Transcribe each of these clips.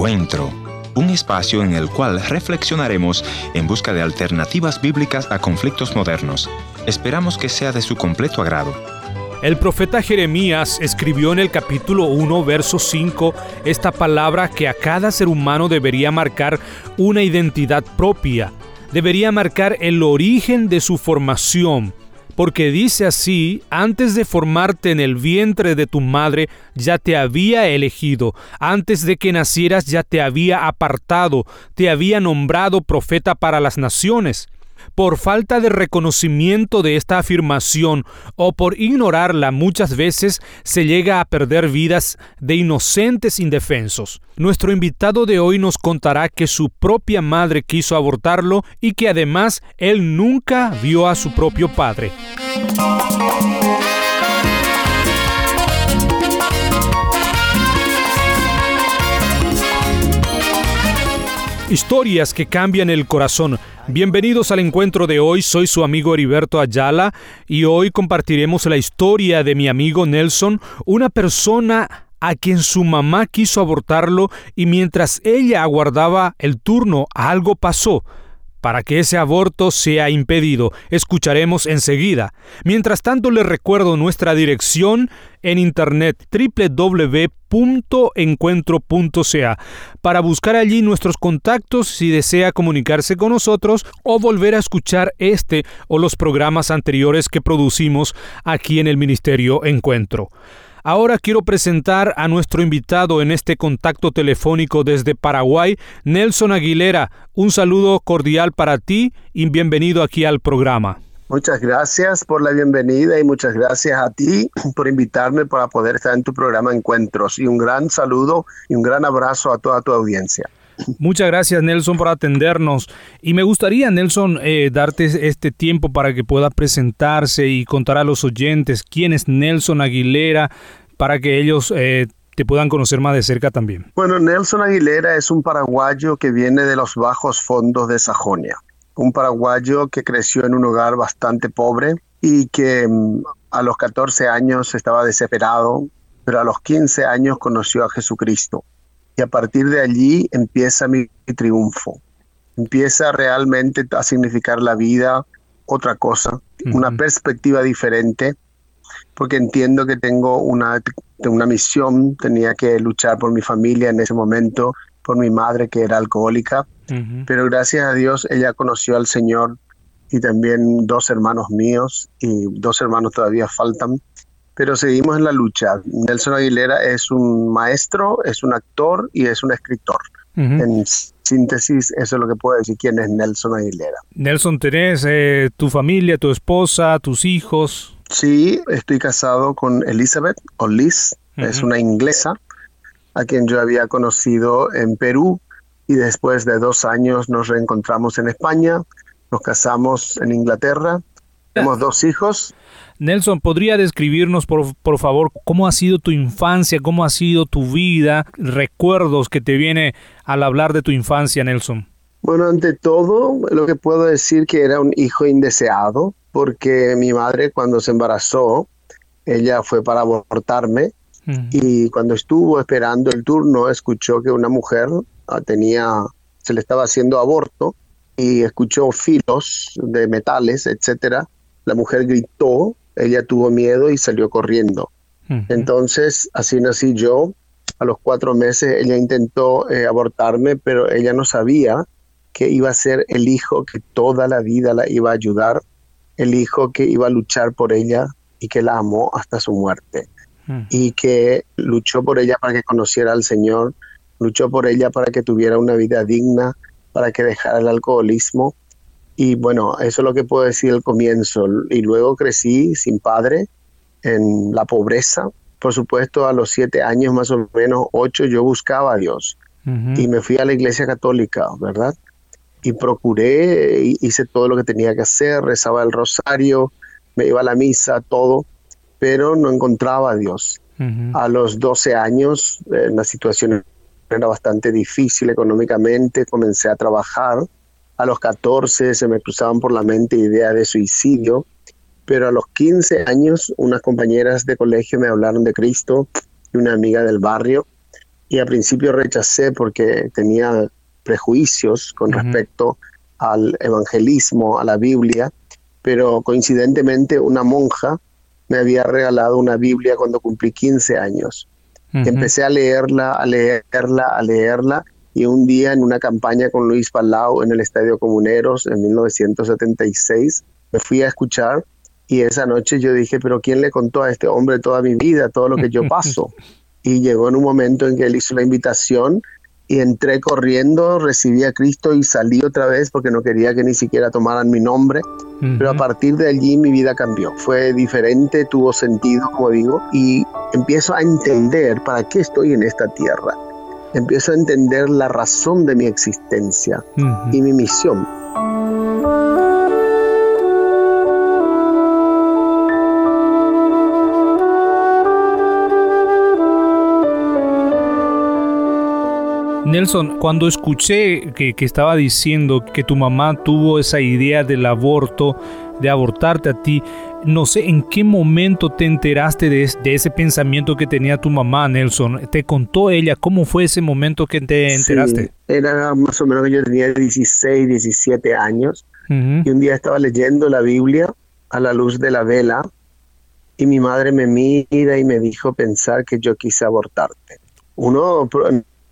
Encuentro, un espacio en el cual reflexionaremos en busca de alternativas bíblicas a conflictos modernos. Esperamos que sea de su completo agrado. El profeta Jeremías escribió en el capítulo 1, verso 5, esta palabra que a cada ser humano debería marcar una identidad propia, debería marcar el origen de su formación, porque dice así, antes de formarte en el vientre de tu madre, ya te había elegido, antes de que nacieras ya te había apartado, te había nombrado profeta para las naciones. Por falta de reconocimiento de esta afirmación o por ignorarla muchas veces se llega a perder vidas de inocentes indefensos. Nuestro invitado de hoy nos contará que su propia madre quiso abortarlo y que además él nunca vio a su propio padre. Historias que cambian el corazón. Bienvenidos al encuentro de hoy, soy su amigo Heriberto Ayala y hoy compartiremos la historia de mi amigo Nelson, una persona a quien su mamá quiso abortarlo y mientras ella aguardaba el turno algo pasó para que ese aborto sea impedido. Escucharemos enseguida. Mientras tanto, les recuerdo nuestra dirección en internet www.encuentro.ca para buscar allí nuestros contactos si desea comunicarse con nosotros o volver a escuchar este o los programas anteriores que producimos aquí en el Ministerio Encuentro. Ahora quiero presentar a nuestro invitado en este contacto telefónico desde Paraguay, Nelson Aguilera. Un saludo cordial para ti y bienvenido aquí al programa. Muchas gracias por la bienvenida y muchas gracias a ti por invitarme para poder estar en tu programa Encuentros. Y un gran saludo y un gran abrazo a toda tu audiencia. Muchas gracias Nelson por atendernos. Y me gustaría Nelson eh, darte este tiempo para que pueda presentarse y contar a los oyentes quién es Nelson Aguilera para que ellos eh, te puedan conocer más de cerca también. Bueno, Nelson Aguilera es un paraguayo que viene de los bajos fondos de Sajonia, un paraguayo que creció en un hogar bastante pobre y que mm, a los 14 años estaba desesperado, pero a los 15 años conoció a Jesucristo y a partir de allí empieza mi, triunfo. Empieza realmente a significar la vida otra cosa, una perspectiva diferente, porque entiendo que tengo una, una misión, tenía que luchar por mi familia en ese momento, por mi madre que era alcohólica, pero gracias a Dios ella conoció al Señor y también dos hermanos míos y dos hermanos todavía faltan pero seguimos en la lucha. Nelson Aguilera es un maestro, es un actor y es un escritor. En síntesis, eso es lo que puedo decir quién es Nelson Aguilera. Nelson, ¿tenés eh, tu familia, tu esposa, tus hijos? Sí, estoy casado con Elizabeth, o Liz, es una inglesa, a quien yo había conocido en Perú y después de dos años nos reencontramos en España, nos casamos en Inglaterra, tenemos dos hijos Nelson, ¿podría describirnos, por, por, favor, cómo ha sido tu infancia, cómo ha sido tu vida, recuerdos que te viene al hablar de tu infancia, Nelson? Bueno, ante todo, lo que puedo decir que era un hijo indeseado, porque mi madre cuando se embarazó, ella fue para abortarme y cuando estuvo esperando el turno, escuchó que una mujer ah, tenía, se le estaba haciendo aborto y escuchó filos de metales, etcétera. La mujer gritó ella tuvo miedo y salió corriendo. Entonces, así nací yo. A los cuatro meses ella intentó eh, abortarme, pero ella no sabía que iba a ser el hijo que toda la vida la iba a ayudar, el hijo que iba a luchar por ella y que la amó hasta su muerte. Y que luchó por ella para que conociera al Señor, luchó por ella para que tuviera una vida digna, para que dejara el alcoholismo y bueno, eso es lo que puedo decir al comienzo. Y luego crecí sin padre, en la pobreza. Por supuesto, a los siete años, más o menos, ocho, yo buscaba a Dios. Y me fui a la iglesia católica, ¿verdad? Y procuré, hice todo lo que tenía que hacer, rezaba el rosario, me iba a la misa, todo, pero no encontraba a Dios. A los 12 años, eh, la situación era bastante difícil económicamente, comencé a trabajar a los 14 se me cruzaban por la mente ideas de suicidio, pero a los 15 años unas compañeras de colegio me hablaron de Cristo y una amiga del barrio y al principio rechacé porque tenía prejuicios con respecto al evangelismo, a la Biblia, pero coincidentemente una monja me había regalado una Biblia cuando cumplí 15 años. Empecé a leerla, a leerla, a leerla, y un día en una campaña con Luis Palau en el Estadio Comuneros en 1976, me fui a escuchar y esa noche yo dije, pero ¿quién le contó a este hombre toda mi vida, todo lo que yo paso? y llegó en un momento en que él hizo la invitación y entré corriendo, recibí a Cristo y salí otra vez porque no quería que ni siquiera tomaran mi nombre. Pero a partir de allí mi vida cambió. Fue diferente, tuvo sentido, como digo, y empiezo a entender para qué estoy en esta tierra. Empiezo a entender la razón de mi existencia y mi misión. Nelson, cuando escuché que, estaba diciendo que tu mamá tuvo esa idea del aborto, de abortarte a ti, no sé en qué momento te enteraste de, ese pensamiento que tenía tu mamá, Nelson. ¿Te contó ella cómo fue ese momento que te enteraste? era más o menos que yo tenía 16, 17 años y un día estaba leyendo la Biblia a la luz de la vela y mi madre me mira y me dijo pensar que yo quise abortarte. Uno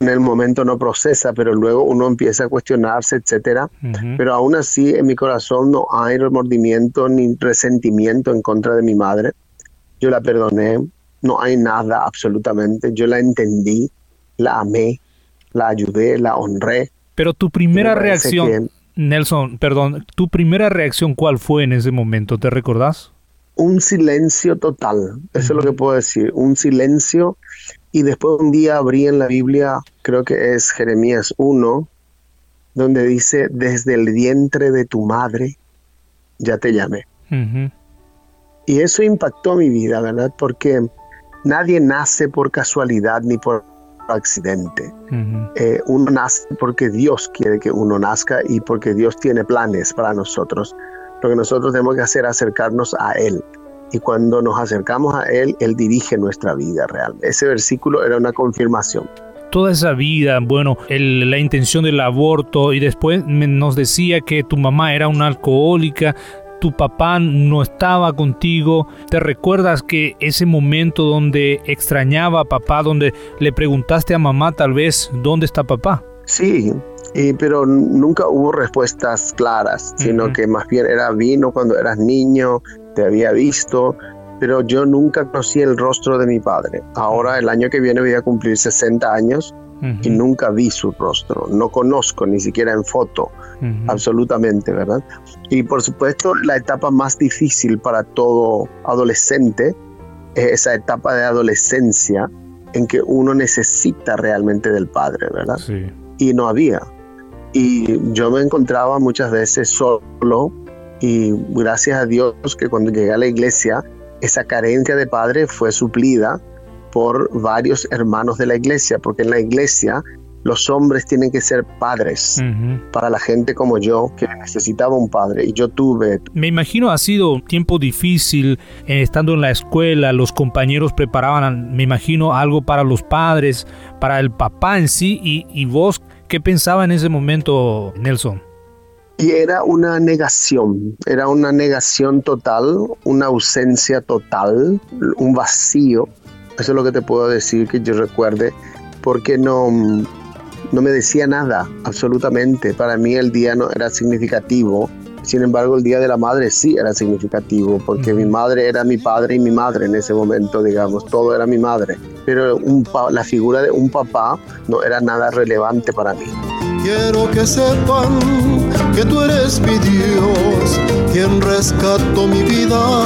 en el momento no procesa, pero luego uno empieza a cuestionarse, etcétera. Pero aún así en mi corazón no hay remordimiento ni resentimiento en contra de mi madre. Yo la perdoné, no hay nada absolutamente. Yo la entendí, la amé, la ayudé, la honré. Pero tu primera reacción, Nelson, perdón, tu primera reacción, ¿cuál fue en ese momento? ¿Te recordás? Un silencio total, eso es lo que puedo decir, un silencio y después un día abrí en la Biblia, creo que es Jeremías 1, donde dice, desde el vientre de tu madre ya te llamé. Y eso impactó mi vida, ¿verdad? Porque nadie nace por casualidad ni por accidente. Eh, uno nace porque Dios quiere que uno nazca y porque Dios tiene planes para nosotros. Lo que nosotros tenemos que hacer es acercarnos a Él y cuando nos acercamos a Él, Él dirige nuestra vida realmente. Ese versículo era una confirmación. Toda esa vida, bueno, la intención del aborto y después nos decía que tu mamá era una alcohólica, tu papá no estaba contigo. ¿Te recuerdas que ese momento donde extrañaba a papá, donde le preguntaste a mamá tal vez dónde está papá? Sí, pero nunca hubo respuestas claras, sino que más bien era vino cuando eras niño, te había visto, pero yo nunca conocí el rostro de mi padre. Ahora el año que viene voy a cumplir 60 años y nunca vi su rostro, no conozco ni siquiera en foto, absolutamente, ¿verdad? Y por supuesto la etapa más difícil para todo adolescente es esa etapa de adolescencia en que uno necesita realmente del padre, ¿verdad? Sí. Y no había. Y yo me encontraba muchas veces solo y gracias a Dios que cuando llegué a la iglesia, esa carencia de padre fue suplida por varios hermanos de la iglesia, porque en la iglesia los hombres tienen que ser padres para la gente como yo que necesitaba un padre y yo tuve. Me imagino ha sido un tiempo difícil eh, estando en la escuela, los compañeros preparaban, me imagino, algo para los padres, para el papá en sí y, y vos, ¿qué pensaba en ese momento, Nelson? Y era una negación, era una negación total, una ausencia total, un vacío. Eso es lo que te puedo decir que yo recuerde, porque no, no me decía nada, absolutamente. Para mí el día no era significativo. Sin embargo, el Día de la Madre sí era significativo, porque mi madre era mi padre y mi madre en ese momento, digamos, todo era mi madre. Pero un la figura de un papá no era nada relevante para mí. Quiero que sepan que tú eres mi Dios, quien rescató mi vida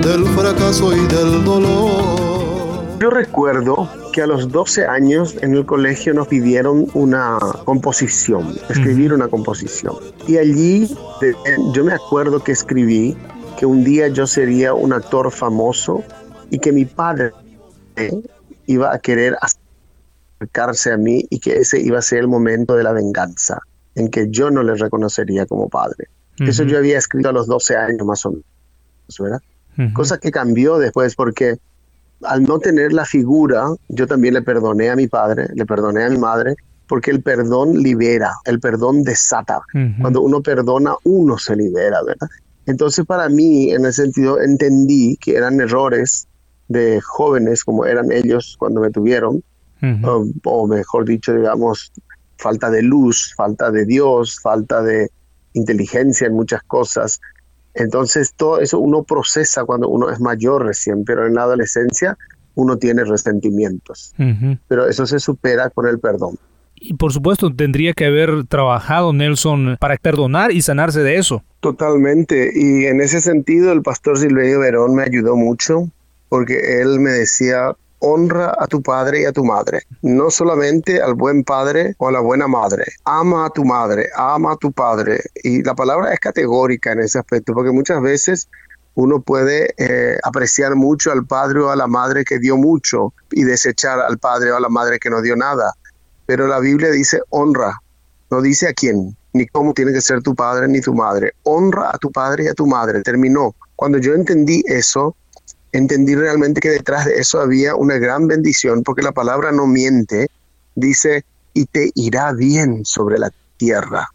del fracaso y del dolor. Yo recuerdo que a los 12 años en el colegio nos pidieron una composición, escribir una composición. Y allí yo me acuerdo que escribí que un día yo sería un actor famoso y que mi padre iba a querer acercarse a mí y que ese iba a ser el momento de la venganza, en que yo no le reconocería como padre. Eso yo había escrito a los 12 años más o menos, ¿verdad? Cosa que cambió después porque al no tener la figura, yo también le perdoné a mi padre, le perdoné a mi madre, porque el perdón libera, el perdón desata. Cuando uno perdona, uno se libera, ¿verdad? Entonces para mí, en ese sentido, entendí que eran errores de jóvenes como eran ellos cuando me tuvieron, o, mejor dicho, digamos, falta de luz, falta de Dios, falta de inteligencia en muchas cosas. Entonces todo eso uno procesa cuando uno es mayor recién, pero en la adolescencia uno tiene resentimientos. Pero eso se supera con el perdón. Y por supuesto tendría que haber trabajado Nelson para perdonar y sanarse de eso. Totalmente. Y en ese sentido el pastor Silverio Verón me ayudó mucho porque él me decía, honra a tu padre y a tu madre, no solamente al buen padre o a la buena madre, ama a tu madre, ama a tu padre. Y la palabra es categórica en ese aspecto, porque muchas veces uno puede eh, apreciar mucho al padre o a la madre que dio mucho y desechar al padre o a la madre que no dio nada. Pero la Biblia dice honra, no dice a quién, ni cómo tiene que ser tu padre ni tu madre. Honra a tu padre y a tu madre. Terminó. Cuando yo entendí eso, entendí realmente que detrás de eso había una gran bendición, porque la palabra no miente, dice, y te irá bien sobre la tierra.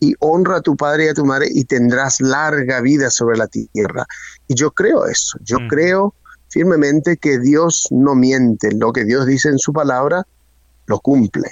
Y honra a tu padre y a tu madre y tendrás larga vida sobre la tierra. Y yo creo eso, yo mm. creo firmemente que Dios no miente, lo que Dios dice en su palabra, lo cumple.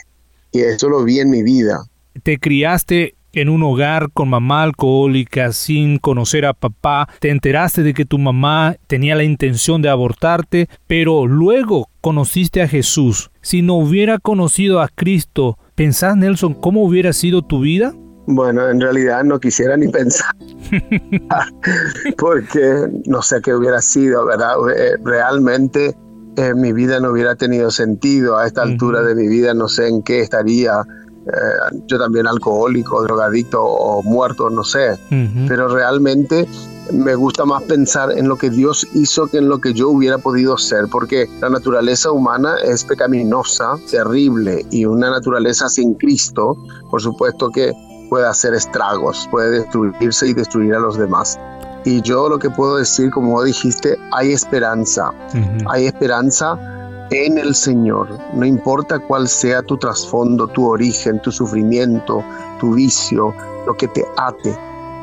Y eso lo vi en mi vida. Te criaste en un hogar con mamá alcohólica sin conocer a papá, te enteraste de que tu mamá tenía la intención de abortarte, pero luego conociste a Jesús. Si no hubiera conocido a Cristo, ¿pensás Nelson cómo hubiera sido tu vida? Bueno, en realidad no quisiera ni pensar, porque no sé qué hubiera sido, ¿verdad? Eh, realmente eh, mi vida no hubiera tenido sentido a esta altura de mi vida, no sé en qué estaría eh, yo también alcohólico, drogadicto o muerto, no sé, pero realmente me gusta más pensar en lo que Dios hizo que en lo que yo hubiera podido ser, porque la naturaleza humana es pecaminosa, terrible, y una naturaleza sin Cristo, por supuesto que puede hacer estragos, puede destruirse y destruir a los demás. Y yo lo que puedo decir, como dijiste, hay esperanza, hay esperanza en el Señor, no importa cuál sea tu trasfondo, tu origen, tu sufrimiento, tu vicio, lo que te ate,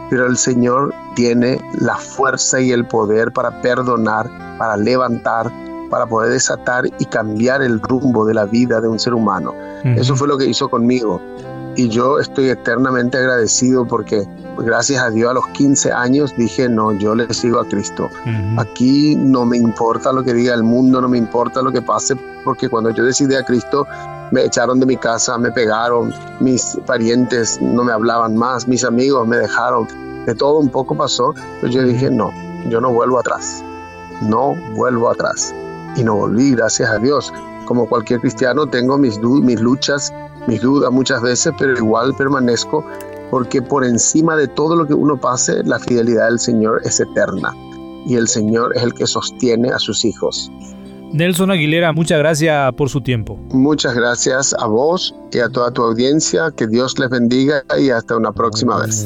pero el Señor tiene la fuerza y el poder para perdonar, para levantar, para poder desatar y cambiar el rumbo de la vida de un ser humano. Eso fue lo que hizo conmigo y yo estoy eternamente agradecido porque gracias a Dios a los 15 años dije, no, yo le sigo a Cristo. Aquí no me importa lo que diga el mundo, no me importa lo que pase, porque cuando yo decidí a Cristo me echaron de mi casa, me pegaron, mis parientes no me hablaban más, mis amigos me dejaron, de todo un poco pasó, pero yo dije, no, yo no vuelvo atrás, no vuelvo atrás. Y no volví, gracias a Dios. Como cualquier cristiano tengo mis, mis luchas, mis dudas muchas veces, pero igual permanezco porque por encima de todo lo que uno pase, la fidelidad del Señor es eterna y el Señor es el que sostiene a sus hijos. Nelson Aguilera, muchas gracias por su tiempo. Muchas gracias a vos y a toda tu audiencia. Que Dios les bendiga y hasta una próxima vez.